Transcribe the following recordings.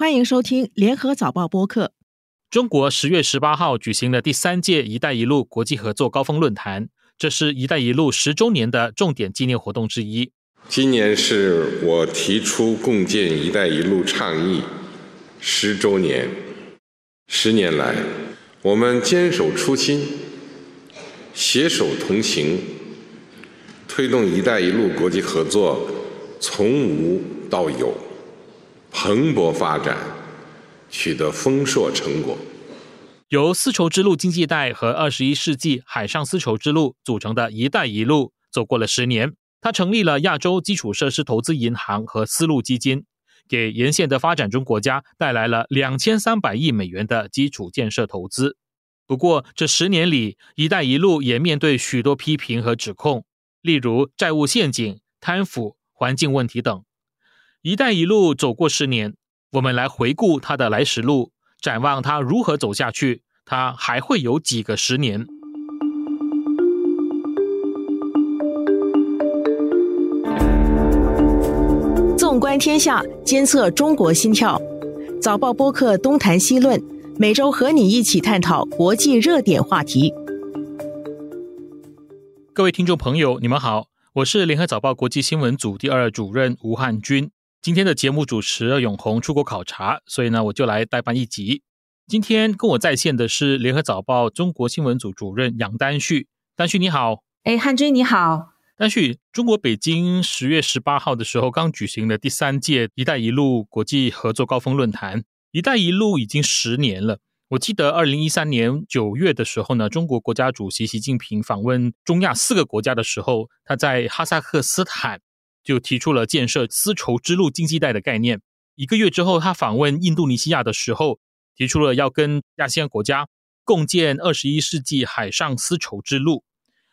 欢迎收听联合早报播客。中国十月十八号举行了第三届“一带一路”国际合作高峰论坛，这是一带一路十周年的重点纪念活动之一。今年是我提出共建“一带一路”倡议十周年。十年来，我们坚守初心，携手同行，推动“一带一路”国际合作从无到有。蓬勃发展，取得丰硕成果。由丝绸之路经济带和二十一世纪海上丝绸之路组成的一带一路走过了十年。它成立了亚洲基础设施投资银行和丝路基金，给沿线的发展中国家带来了两千三百亿美元的基础建设投资。不过，这十年里，一带一路也面对许多批评和指控，例如债务陷阱、贪腐、环境问题等。“一带一路”走过十年，我们来回顾它的来时路，展望它如何走下去。它还会有几个十年？纵观天下，监测中国心跳。早报播客东谈西论，每周和你一起探讨国际热点话题。各位听众朋友，你们好，我是联合早报国际新闻组第二主任吴汉军。今天的节目主持永红出国考察，所以呢，我就来代班一集。今天跟我在线的是联合早报中国新闻组主任杨丹旭。丹旭你好，哎，汉军你好。丹旭，中国北京十月十八号的时候刚举行了第三届“一带一路”国际合作高峰论坛，“一带一路”已经十年了。我记得二零一三年九月的时候呢，中国国家主席习近平访问中亚四个国家的时候，他在哈萨克斯坦。就提出了建设丝绸之路经济带的概念。一个月之后，他访问印度尼西亚的时候，提出了要跟亚细安国家共建二十一世纪海上丝绸之路。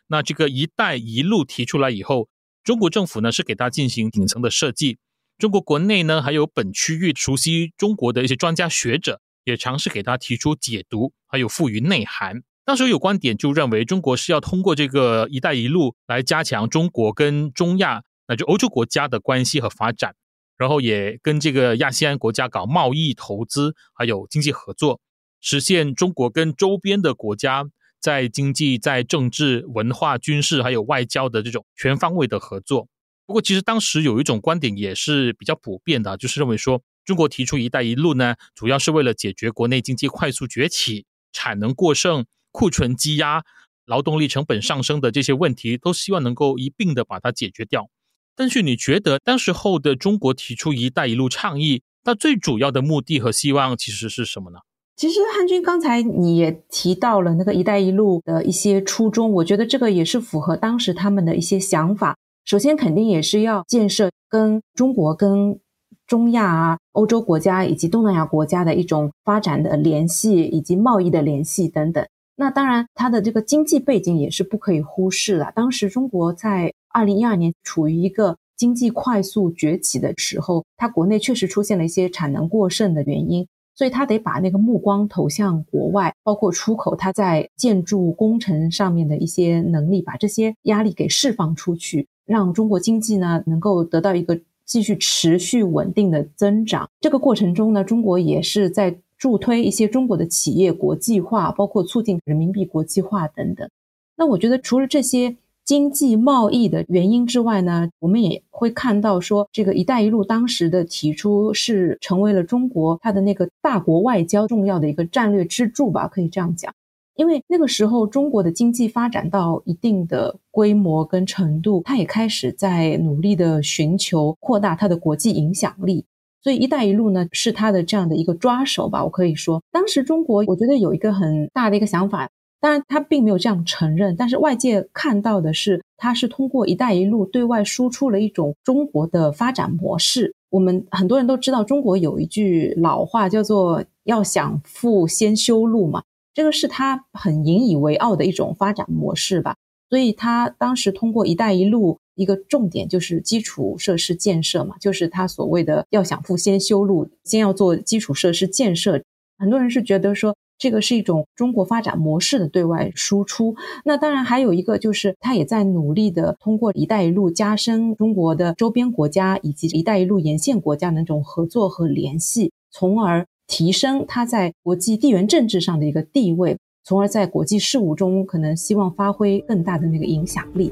那这个“一带一路”提出来以后，中国政府呢是给他进行顶层的设计。中国国内呢还有本区域熟悉中国的一些专家学者，也尝试给他提出解读，还有赋予内涵。当时有观点就认为，中国是要通过这个“一带一路”来加强中国跟中亚。那就欧洲国家的关系和发展，然后也跟这个亚细安国家搞贸易、投资，还有经济合作，实现中国跟周边的国家在经济、在政治、文化、军事还有外交的这种全方位的合作。不过，其实当时有一种观点也是比较普遍的，就是认为说，中国提出“一带一路”呢，主要是为了解决国内经济快速崛起、产能过剩、库存积压、劳动力成本上升的这些问题，都希望能够一并的把它解决掉。但是你觉得当时候的中国提出“一带一路”倡议，它最主要的目的和希望其实是什么呢？其实汉军刚才你也提到了那个“一带一路”的一些初衷，我觉得这个也是符合当时他们的一些想法。首先，肯定也是要建设跟中国、跟中亚啊、欧洲国家以及东南亚国家的一种发展的联系，以及贸易的联系等等。那当然，它的这个经济背景也是不可以忽视的。当时中国在二零一二年处于一个经济快速崛起的时候，它国内确实出现了一些产能过剩的原因，所以它得把那个目光投向国外，包括出口，它在建筑工程上面的一些能力，把这些压力给释放出去，让中国经济呢能够得到一个继续持续稳定的增长。这个过程中呢，中国也是在助推一些中国的企业国际化，包括促进人民币国际化等等。那我觉得除了这些。经济贸易的原因之外呢，我们也会看到说，这个“一带一路”当时的提出是成为了中国它的那个大国外交重要的一个战略支柱吧，可以这样讲。因为那个时候中国的经济发展到一定的规模跟程度，它也开始在努力的寻求扩大它的国际影响力，所以“一带一路”呢是它的这样的一个抓手吧。我可以说，当时中国我觉得有一个很大的一个想法。当然，他并没有这样承认，但是外界看到的是，他是通过“一带一路”对外输出了一种中国的发展模式。我们很多人都知道，中国有一句老话叫做“要想富，先修路”嘛，这个是他很引以为傲的一种发展模式吧。所以他当时通过“一带一路”，一个重点就是基础设施建设嘛，就是他所谓的“要想富，先修路”，先要做基础设施建设。很多人是觉得说。这个是一种中国发展模式的对外输出。那当然还有一个，就是他也在努力的通过“一带一路”加深中国的周边国家以及“一带一路”沿线国家的那种合作和联系。从而提升它在国际地缘政治上的一个地位，从而在国际事务中可能希望发挥更大的那个影响力。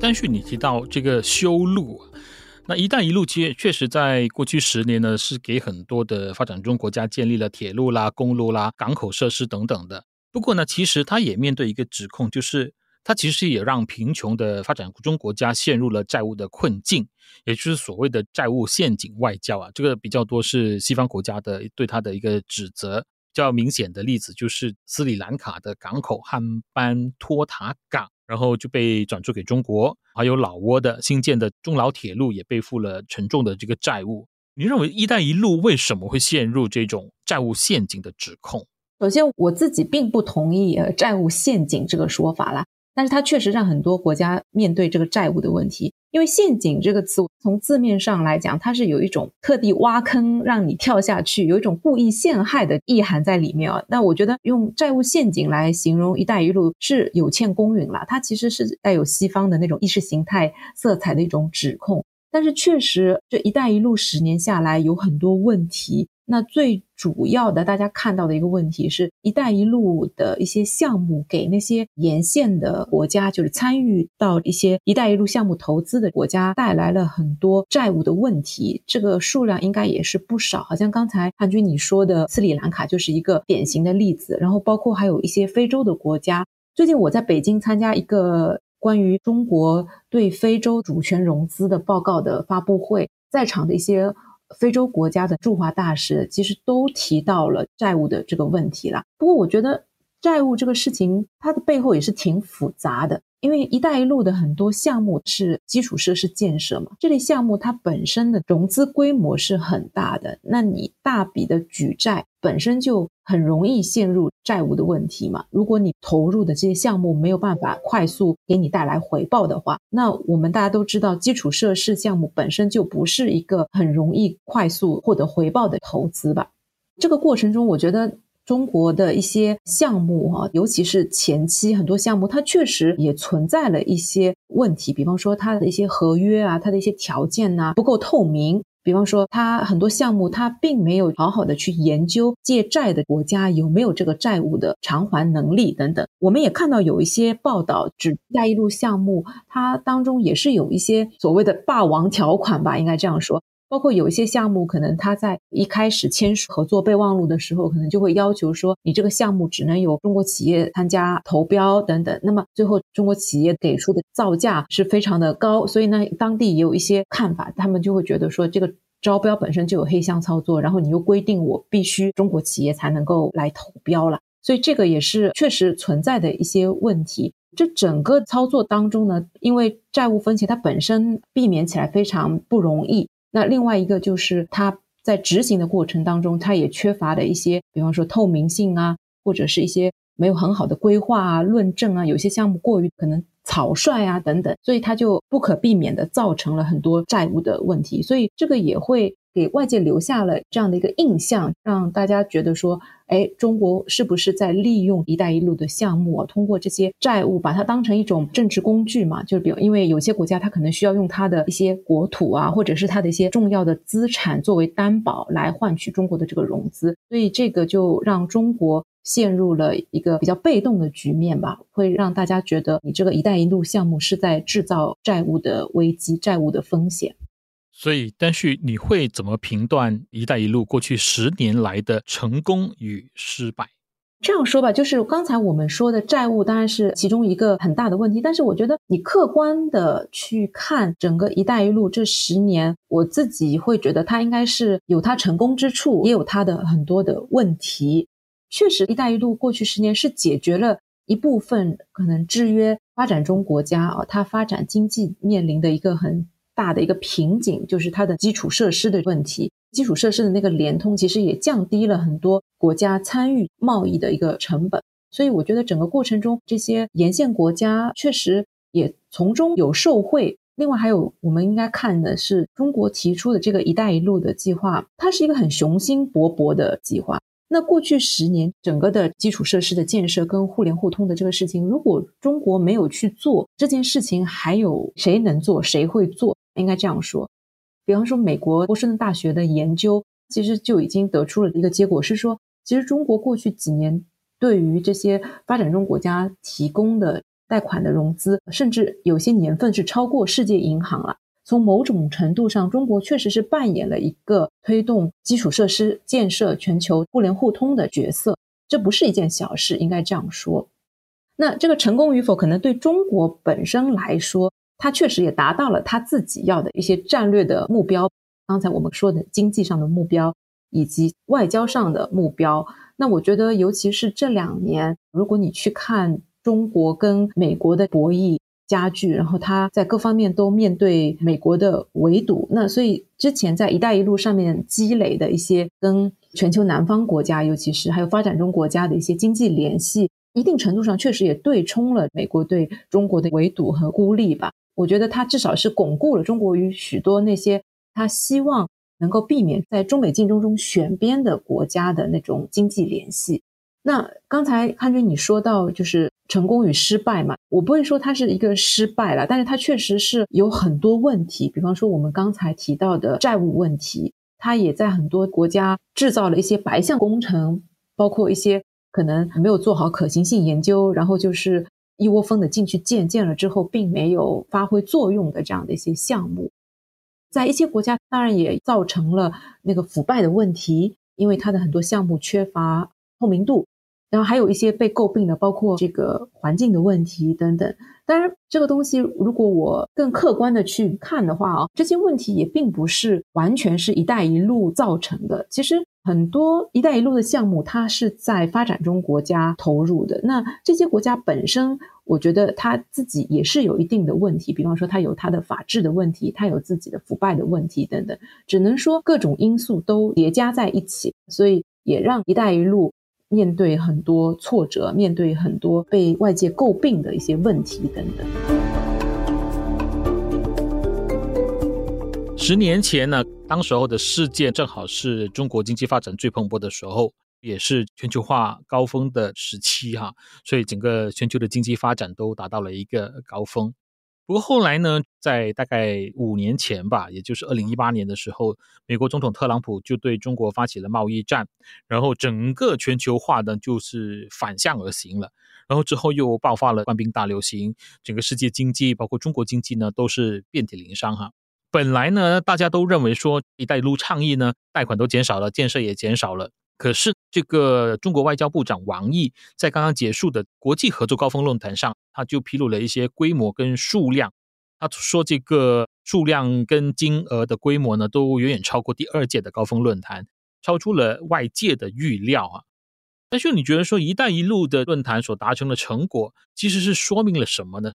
但是你提到这个修路，那“一带一路”确确实在过去十年呢，是给很多的发展中国家建立了铁路啦、公路啦、港口设施等等的。不过呢，其实它也面对一个指控，就是它其实也让贫穷的发展中国家陷入了债务的困境，也就是所谓的债务陷阱外交啊。这个比较多是西方国家的对它的一个指责。较明显的例子就是斯里兰卡的港口汉班托塔港。然后就被转租给中国，还有老挝的新建的中老铁路也背负了沉重的这个债务。你认为“一带一路”为什么会陷入这种债务陷阱的指控？首先，我自己并不同意“债务陷阱”这个说法啦。但是它确实让很多国家面对这个债务的问题，因为“陷阱”这个词从字面上来讲，它是有一种特地挖坑让你跳下去，有一种故意陷害的意涵在里面啊。那我觉得用“债务陷阱”来形容“一带一路”是有欠公允了，它其实是带有西方的那种意识形态色彩的一种指控。但是确实，这一带一路十年下来有很多问题。那最主要的，大家看到的一个问题是，一带一路的一些项目给那些沿线的国家，就是参与到一些一带一路项目投资的国家，带来了很多债务的问题。这个数量应该也是不少。好像刚才汉军你说的斯里兰卡就是一个典型的例子。然后包括还有一些非洲的国家。最近我在北京参加一个关于中国对非洲主权融资的报告的发布会，在场的一些。非洲国家的驻华大使其实都提到了债务的这个问题了。不过，我觉得债务这个事情，它的背后也是挺复杂的。因为“一带一路”的很多项目是基础设施建设嘛，这类项目它本身的融资规模是很大的，那你大笔的举债本身就很容易陷入债务的问题嘛。如果你投入的这些项目没有办法快速给你带来回报的话，那我们大家都知道，基础设施项目本身就不是一个很容易快速获得回报的投资吧。这个过程中，我觉得。中国的一些项目哈，尤其是前期很多项目，它确实也存在了一些问题。比方说，它的一些合约啊，它的一些条件呐不够透明。比方说，它很多项目它并没有好好的去研究借债的国家有没有这个债务的偿还能力等等。我们也看到有一些报道指“一带一路”项目，它当中也是有一些所谓的霸王条款吧，应该这样说。包括有一些项目，可能他在一开始签署合作备忘录的时候，可能就会要求说，你这个项目只能有中国企业参加投标等等。那么最后中国企业给出的造价是非常的高，所以呢，当地也有一些看法，他们就会觉得说，这个招标本身就有黑箱操作，然后你又规定我必须中国企业才能够来投标了，所以这个也是确实存在的一些问题。这整个操作当中呢，因为债务分歧它本身避免起来非常不容易。那另外一个就是它在执行的过程当中，它也缺乏的一些，比方说透明性啊，或者是一些没有很好的规划啊、论证啊，有些项目过于可能草率啊等等，所以它就不可避免的造成了很多债务的问题，所以这个也会。给外界留下了这样的一个印象，让大家觉得说，哎，中国是不是在利用“一带一路”的项目啊？通过这些债务，把它当成一种政治工具嘛？就是比如，因为有些国家它可能需要用它的一些国土啊，或者是它的一些重要的资产作为担保来换取中国的这个融资，所以这个就让中国陷入了一个比较被动的局面吧，会让大家觉得你这个“一带一路”项目是在制造债务的危机、债务的风险。所以，但是你会怎么评断“一带一路”过去十年来的成功与失败？这样说吧，就是刚才我们说的债务当然是其中一个很大的问题，但是我觉得你客观的去看整个“一带一路”这十年，我自己会觉得它应该是有它成功之处，也有它的很多的问题。确实，“一带一路”过去十年是解决了一部分可能制约发展中国家啊，它发展经济面临的一个很。大的一个瓶颈就是它的基础设施的问题，基础设施的那个联通其实也降低了很多国家参与贸易的一个成本，所以我觉得整个过程中这些沿线国家确实也从中有受惠。另外还有我们应该看的是中国提出的这个“一带一路”的计划，它是一个很雄心勃勃的计划。那过去十年整个的基础设施的建设跟互联互通的这个事情，如果中国没有去做这件事情，还有谁能做？谁会做？应该这样说。比方说，美国波士顿大学的研究其实就已经得出了一个结果，是说，其实中国过去几年对于这些发展中国家提供的贷款的融资，甚至有些年份是超过世界银行了。从某种程度上，中国确实是扮演了一个推动基础设施建设、全球互联互通的角色，这不是一件小事，应该这样说。那这个成功与否，可能对中国本身来说，它确实也达到了它自己要的一些战略的目标。刚才我们说的经济上的目标，以及外交上的目标。那我觉得，尤其是这两年，如果你去看中国跟美国的博弈加剧，然后它在各方面都面对美国的围堵，那所以之前在“一带一路”上面积累的一些跟全球南方国家，尤其是还有发展中国家的一些经济联系。一定程度上，确实也对冲了美国对中国的围堵和孤立吧。我觉得它至少是巩固了中国与许多那些他希望能够避免在中美竞争中选边的国家的那种经济联系。那刚才汉军你说到就是成功与失败嘛，我不会说它是一个失败了，但是它确实是有很多问题。比方说我们刚才提到的债务问题，它也在很多国家制造了一些白项工程，包括一些。可能没有做好可行性研究，然后就是一窝蜂的进去建，建了之后并没有发挥作用的这样的一些项目，在一些国家当然也造成了那个腐败的问题，因为它的很多项目缺乏透明度，然后还有一些被诟病的，包括这个环境的问题等等。当然，这个东西如果我更客观的去看的话啊，这些问题也并不是完全是一带一路造成的，其实。很多“一带一路”的项目，它是在发展中国家投入的。那这些国家本身，我觉得它自己也是有一定的问题。比方说，它有它的法治的问题，它有自己的腐败的问题等等。只能说各种因素都叠加在一起，所以也让“一带一路”面对很多挫折，面对很多被外界诟病的一些问题等等。十年前呢，当时候的事件正好是中国经济发展最蓬勃的时候，也是全球化高峰的时期哈，所以整个全球的经济发展都达到了一个高峰。不过后来呢，在大概五年前吧，也就是二零一八年的时候，美国总统特朗普就对中国发起了贸易战，然后整个全球化呢就是反向而行了，然后之后又爆发了冠病大流行，整个世界经济包括中国经济呢都是遍体鳞伤哈。本来呢，大家都认为说“一带一路”倡议呢，贷款都减少了，建设也减少了。可是，这个中国外交部长王毅在刚刚结束的国际合作高峰论坛上，他就披露了一些规模跟数量。他说，这个数量跟金额的规模呢，都远远超过第二届的高峰论坛，超出了外界的预料啊。但是，你觉得说“一带一路”的论坛所达成的成果，其实是说明了什么呢？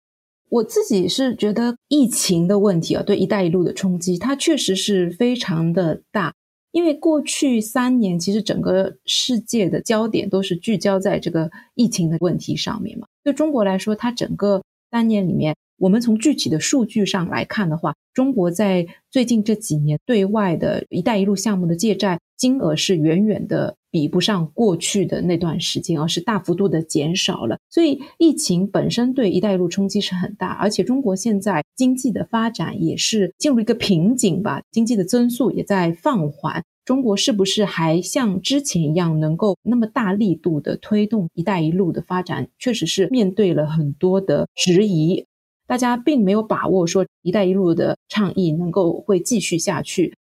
我自己是觉得疫情的问题啊，对“一带一路”的冲击，它确实是非常的大。因为过去三年，其实整个世界的焦点都是聚焦在这个疫情的问题上面嘛。对中国来说，它整个三年里面，我们从具体的数据上来看的话，中国在最近这几年对外的一带一路项目的借债金额是远远的。比不上过去的那段时间，而是大幅度的减少了。所以疫情本身对“一带一路”冲击是很大，而且中国现在经济的发展也是进入一个瓶颈吧，经济的增速也在放缓。中国是不是还像之前一样能够那么大力度的推动“一带一路”的发展，确实是面对了很多的质疑。大家并没有把握说“一带一路”的倡议能够会继续下去。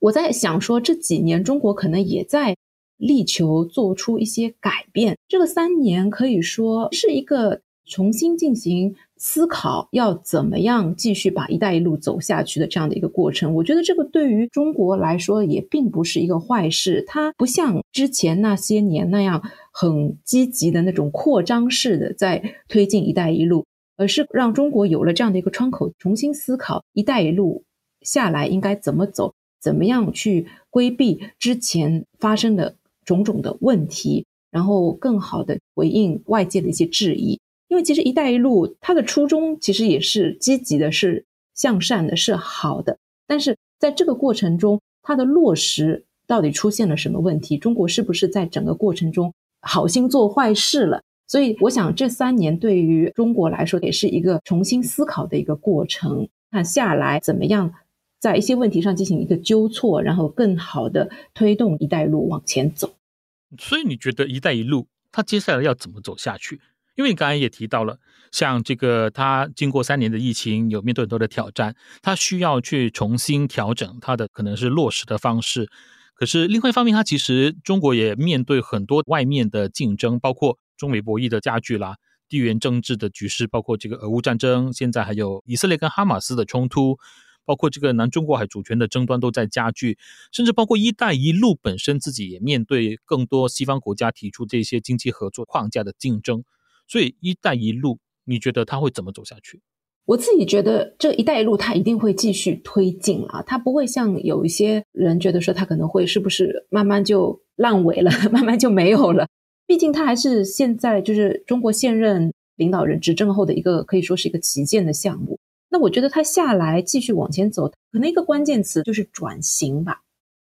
我在想说，这几年中国可能也在。力求做出一些改变，这个三年可以说是一个重新进行思考，要怎么样继续把“一带一路”走下去的这样的一个过程。我觉得这个对于中国来说也并不是一个坏事，它不像之前那些年那样很积极的那种扩张式的在推进“一带一路”，而是让中国有了这样的一个窗口，重新思考“一带一路”下来应该怎么走，怎么样去规避之前发生的。种种的问题，然后更好的回应外界的一些质疑。因为其实“一带一路”它的初衷其实也是积极的，是向善的，是好的。但是在这个过程中，它的落实到底出现了什么问题？中国是不是在整个过程中好心做坏事了？所以，我想这三年对于中国来说也是一个重新思考的一个过程。看下来怎么样在一些问题上进行一个纠错，然后更好的推动“一带一路”往前走。所以你觉得“一带一路”它接下来要怎么走下去？因为你刚才也提到了，像这个它经过三年的疫情，有面对很多的挑战，它需要去重新调整它的可能是落实的方式。可是另外一方面，它其实中国也面对很多外面的竞争，包括中美博弈的加剧啦，地缘政治的局势，包括这个俄乌战争，现在还有以色列跟哈马斯的冲突，包括这个南中国海主权的争端都在加剧，甚至包括“一带一路”本身自己也面对更多西方国家提出这些经济合作框架的竞争。所以“一带一路”，你觉得它会怎么走下去？我自己觉得这一带一路它一定会继续推进啊，它不会像有一些人觉得说它可能会是不是慢慢就烂尾了，慢慢就没有了。毕竟它还是现在就是中国现任领导人执政后的一个可以说是一个旗舰的项目。那我觉得它下来继续往前走，可能一个关键词就是转型吧。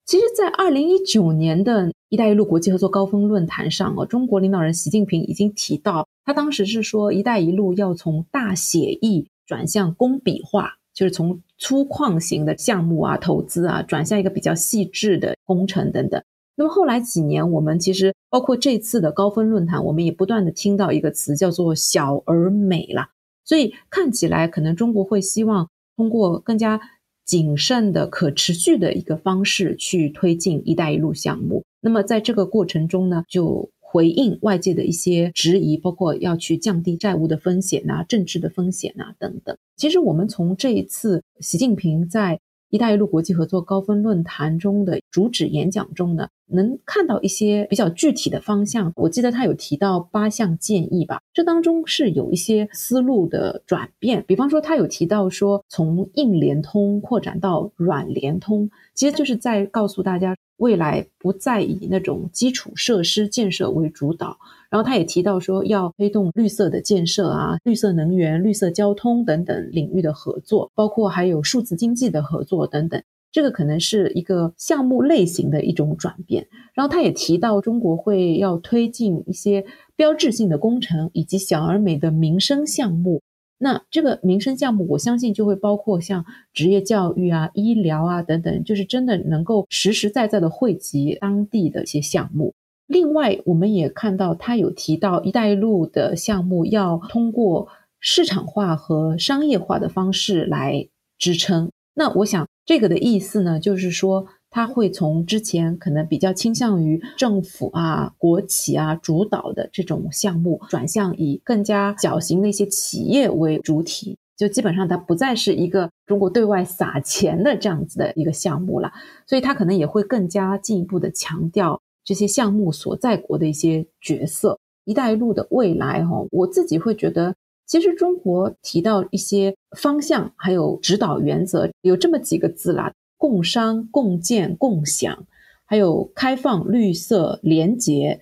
其实，在二零一九年的一带一路国际合作高峰论坛上啊，中国领导人习近平已经提到，他当时是说一带一路要从大写意。转向工笔画，就是从粗犷型的项目啊、投资啊，转向一个比较细致的工程等等。那么后来几年，我们其实包括这次的高峰论坛，我们也不断的听到一个词叫做“小而美”啦。所以看起来，可能中国会希望通过更加谨慎的、可持续的一个方式去推进“一带一路”项目。那么在这个过程中呢，就回应外界的一些质疑，包括要去降低债务的风险啊、政治的风险啊等等。其实我们从这一次习近平在“一带一路”国际合作高峰论坛中的主旨演讲中呢，能看到一些比较具体的方向。我记得他有提到八项建议吧，这当中是有一些思路的转变。比方说，他有提到说，从硬联通扩展到软联通，其实就是在告诉大家。未来不再以那种基础设施建设为主导，然后他也提到说要推动绿色的建设啊，绿色能源、绿色交通等等领域的合作，包括还有数字经济的合作等等。这个可能是一个项目类型的一种转变。然后他也提到中国会要推进一些标志性的工程以及小而美的民生项目。那这个民生项目，我相信就会包括像职业教育啊、医疗啊等等，就是真的能够实实在在的惠及当地的一些项目。另外，我们也看到他有提到“一带一路”的项目要通过市场化和商业化的方式来支撑。那我想这个的意思呢，就是说。它会从之前可能比较倾向于政府啊、国企啊主导的这种项目，转向以更加小型的一些企业为主体，就基本上它不再是一个中国对外撒钱的这样子的一个项目了。所以它可能也会更加进一步的强调这些项目所在国的一些角色。一带一路的未来，哈，我自己会觉得，其实中国提到一些方向还有指导原则，有这么几个字啦。共商、共建、共享，还有开放、绿色、廉洁、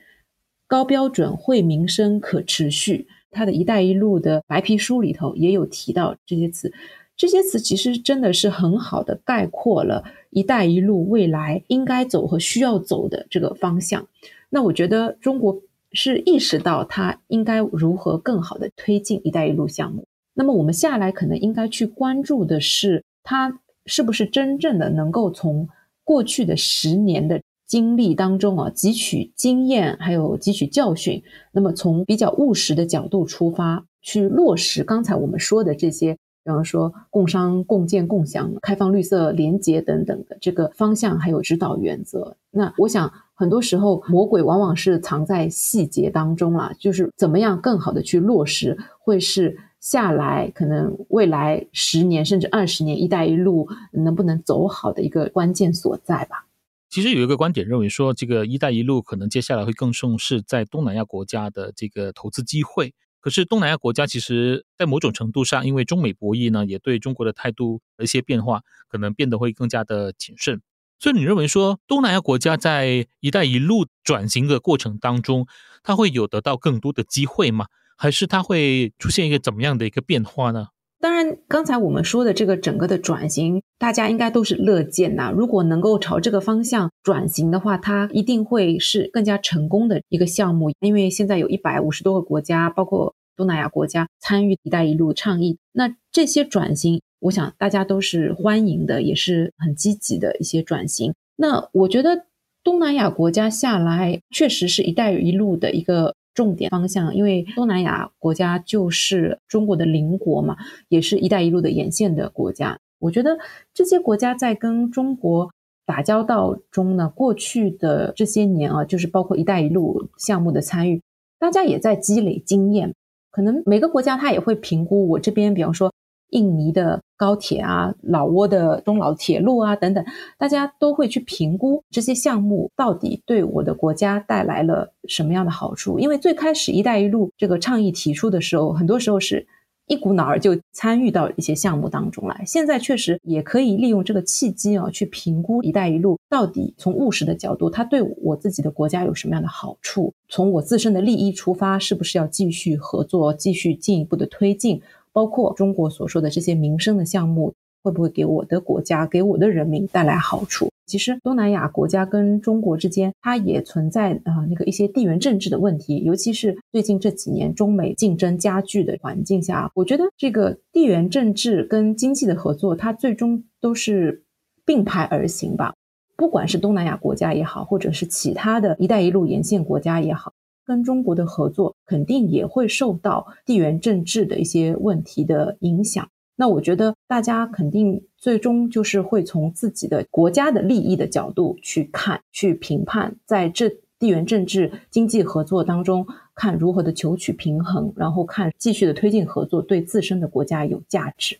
高标准、惠民生、可持续。它的一带一路的白皮书里头也有提到这些词，这些词其实真的是很好的概括了一带一路未来应该走和需要走的这个方向。那我觉得中国是意识到它应该如何更好的推进一带一路项目。那么我们下来可能应该去关注的是它。是不是真正的能够从过去的十年的经历当中啊汲取经验，还有汲取教训？那么从比较务实的角度出发，去落实刚才我们说的这些，比方说共商、共建、共享、开放、绿色、廉洁等等的这个方向，还有指导原则。那我想很多时候魔鬼往往是藏在细节当中啊，就是怎么样更好的去落实，会是。下来，可能未来十年甚至二十年，“一带一路”能不能走好的一个关键所在吧？其实有一个观点认为说，这个“一带一路”可能接下来会更重视在东南亚国家的这个投资机会。可是东南亚国家其实，在某种程度上，因为中美博弈呢，也对中国的态度的一些变化，可能变得会更加的谨慎。所以你认为说，东南亚国家在“一带一路”转型的过程当中，它会有得到更多的机会吗？还是它会出现一个怎么样的一个变化呢？当然，刚才我们说的这个整个的转型，大家应该都是乐见呐。如果能够朝这个方向转型的话，它一定会是更加成功的一个项目。因为现在有一百五十多个国家，包括东南亚国家参与“一带一路”倡议。那这些转型，我想大家都是欢迎的，也是很积极的一些转型。那我觉得东南亚国家下来，确实是一带一路的一个重点方向，因为东南亚国家就是中国的邻国嘛，也是一带一路的沿线的国家。我觉得这些国家在跟中国。打交道中呢，过去的这些年啊，就是包括“一带一路”项目的参与，大家也在积累经验。可能每个国家他也会评估我这边，比方说印尼的高铁啊、老挝的中老铁路啊等等，大家都会去评估这些项目到底对我的国家带来了什么样的好处。因为最开始“一带一路”这个倡议提出的时候，很多时候是。一股脑儿就参与到一些项目当中来，现在确实也可以利用这个契机啊，去评估“一带一路”到底从务实的角度，它对我自己的国家有什么样的好处？从我自身的利益出发，是不是要继续合作，继续进一步的推进？包括中国所说的这些民生的项目。会不会给我的国家、给我的人民带来好处？其实东南亚国家跟中国之间，它也存在啊那个一些地缘政治的问题，尤其是最近这几年中美竞争加剧的环境下，我觉得这个地缘政治跟经济的合作，它最终都是并排而行吧。不管是东南亚国家也好，或者是其他的一带一路沿线国家也好，跟中国的合作肯定也会受到地缘政治的一些问题的影响。那我觉得大家肯定最终就是会从自己的国家的利益的角度去看、去评判，在这地缘政治经济合作当中，看如何的求取平衡，然后看继续的推进合作对自身的国家有价值。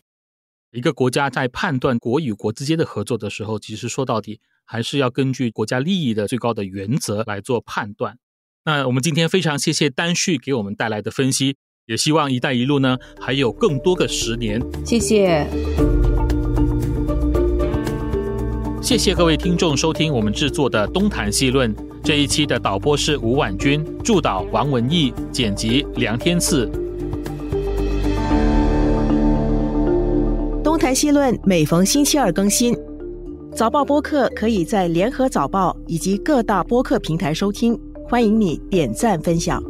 一个国家在判断国与国之间的合作的时候，其实说到底还是要根据国家利益的最高的原则来做判断。那我们今天非常谢谢丹旭给我们带来的分析。也希望“一带一路”呢还有更多个十年。谢谢，谢谢各位听众收听我们制作的《东谈西论》这一期的导播是吴婉君，助导王文义，剪辑梁天赐。《东谈西论》每逢星期二更新，早报播客可以在联合早报以及各大播客平台收听，欢迎你点赞分享。